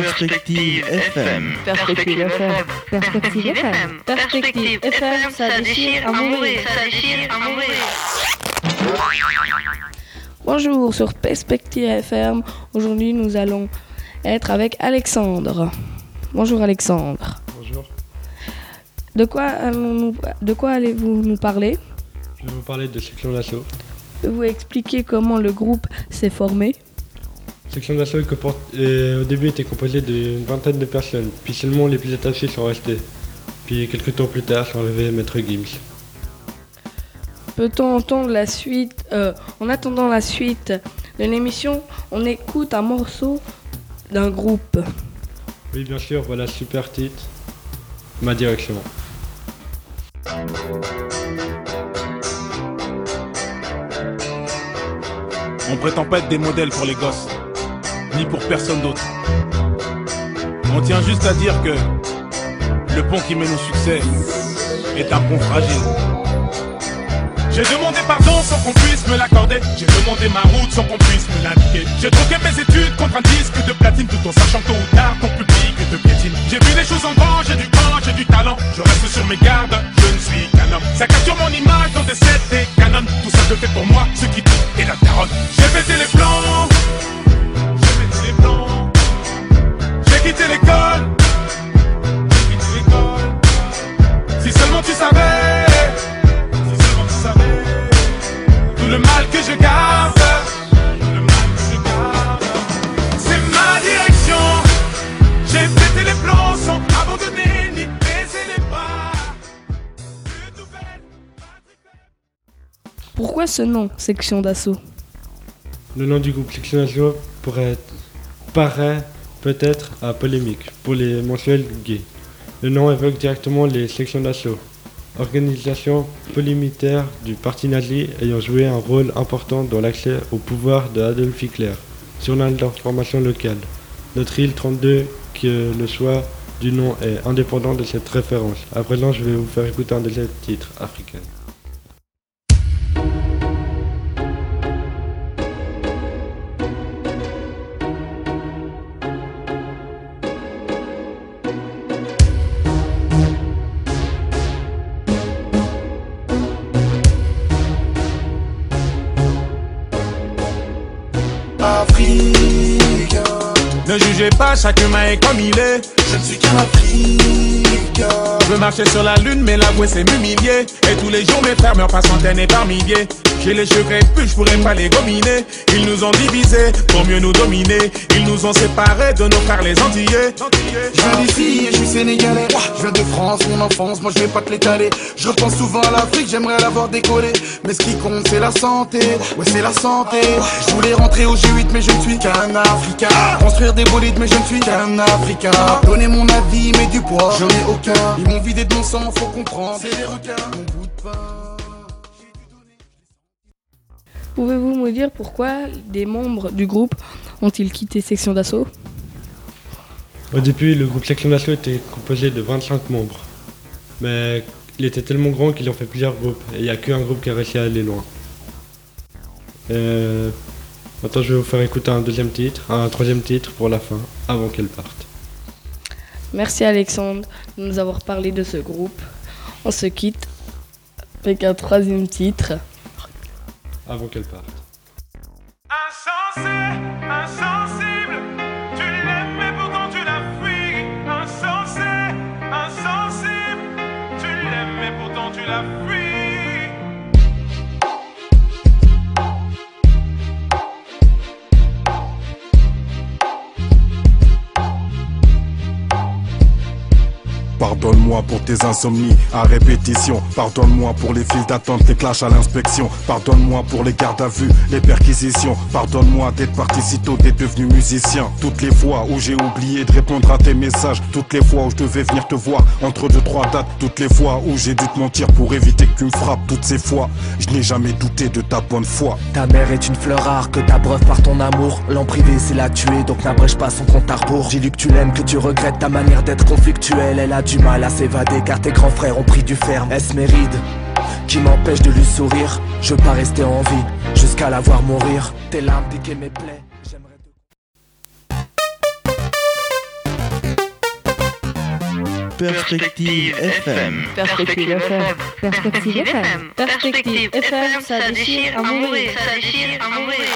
Perspective FM. Perspective FM. Perspective FM. Perspective FM, ça déchire à mourir, ça déchire à mourir. Bonjour sur Perspective FM. Aujourd'hui, nous allons être avec Alexandre. Bonjour Alexandre. Bonjour, De quoi, allons-nous- de quoi allez-vous nous parler? Je vais vous parler de Section d'Assaut. Pouvez-vous expliquer comment le groupe s'est formé Section d'Assaut euh, au début était composée d'une vingtaine de personnes, puis seulement les plus attachés sont restés. Puis quelques temps plus tard sont arrivés Maître Gims. Peut-on entendre la suite euh, En attendant la suite de l'émission, on écoute un morceau d'un groupe. Oui bien sûr, voilà super titre, ma direction. On prétend pas être des modèles pour les gosses, pour personne d'autre. On tient juste à dire que le pont qui mène au succès est un pont fragile. J'ai demandé pardon sans qu'on puisse me l'accorder. J'ai demandé ma route sans qu'on puisse me l'indiquer. J'ai troqué mes études contre un disque de platine tout en sachant tôt ou tard ton public te piétine. J'ai vu les choses en grand, j'ai du temps, j'ai du talent. Je reste sur mes gardes, je ne suis qu'un homme. Ça capture mon image dans des sets Pourquoi ce nom, section d'assaut Le nom du groupe Section d'Assaut pourrait paraît peut-être à polémique pour les mensuels gays. Le nom évoque directement les sections d'assaut, organisation polimitaire du parti nazi ayant joué un rôle important dans l'accès au pouvoir de Adolf Hitler, journal d'information locale. Notre île 32, que le choix du nom est indépendant de cette référence. À présent, je vais vous faire écouter un deuxième titre africain. Africain, jugez pas, chaque humain est comme il est. je ne suis qu'un Africain. Je veux marcher sur la lune, mais l'avouer c'est m'humilier. Et tous les jours mes frères meurent par centaines et par milliers. J'ai les cheveux crépus, je pourrais pas les gominer. Ils nous ont divisés pour mieux nous dominer. Ils nous ont séparés de nos frères les Antillais. Je viens d'ici et je suis sénégalais. Je viens de France, mon enfance, moi je vais pas te l'étaler. Je repense souvent à l'Afrique, j'aimerais l'avoir décollé. Mais ce qui compte, c'est la santé. Ouais, c'est la santé. Je voulais rentrer au G8, mais je ne suis qu'un Africain. Construire des bolides, mais je ne suis qu'un Africain. Donner mon avis, mais du poids, j'en ai aucun. Ils m'ont vidé de mon sang, faut comprendre. C'est des requins, mon bout de pain. Pouvez-vous me dire pourquoi des membres du groupe ont-ils quitté section d'assaut? Au début, le groupe Section d'Assaut était composé de 25 membres. Mais il était tellement grand qu'ils ont fait plusieurs groupes. Et il n'y a qu'un groupe qui a réussi à aller loin. Euh, maintenant, je vais vous faire écouter un deuxième titre, un troisième titre pour la fin, avant qu'elle parte. Merci Alexandre de nous avoir parlé de ce groupe. On se quitte avec un troisième titre. Avant qu'elle parte. Insensé, insensible, tu l'aimes mais pourtant tu la fuis. Insensé, insensible, tu l'aimes mais pourtant tu la fuis. Pardonne-moi pour tes insomnies à répétition. Pardonne-moi pour les files d'attente, les clashs à l'inspection. Pardonne-moi pour les gardes à vue, les perquisitions. Pardonne-moi d'être parti si tôt, d'être devenu musicien. Toutes les fois où j'ai oublié de répondre à tes messages. Toutes les fois où je devais venir te voir entre deux, trois dates. Toutes les fois où j'ai dû te mentir pour éviter que tu me frappes. Toutes ces fois, je n'ai jamais douté de ta bonne foi. Ta mère est une fleur rare que t'abreuves par ton amour. L'en privé, c'est la tuer, donc n'abrège pas son compte à rebours. J'ai lu que tu l'aimes, que tu regrettes ta manière d'être conflictuelle. Elle a du mal à s'évader car tes grands frères ont pris du ferme. Est-ce mes rides qui m'empêchent de lui sourire? Je veux pas rester en vie jusqu'à la voir mourir. Tes larmes piquaient mes plaies. Perspective FM. Perspective FM. Perspective FM. Perspective FM. Ça déchire à mourir. Ça déchire à mourir.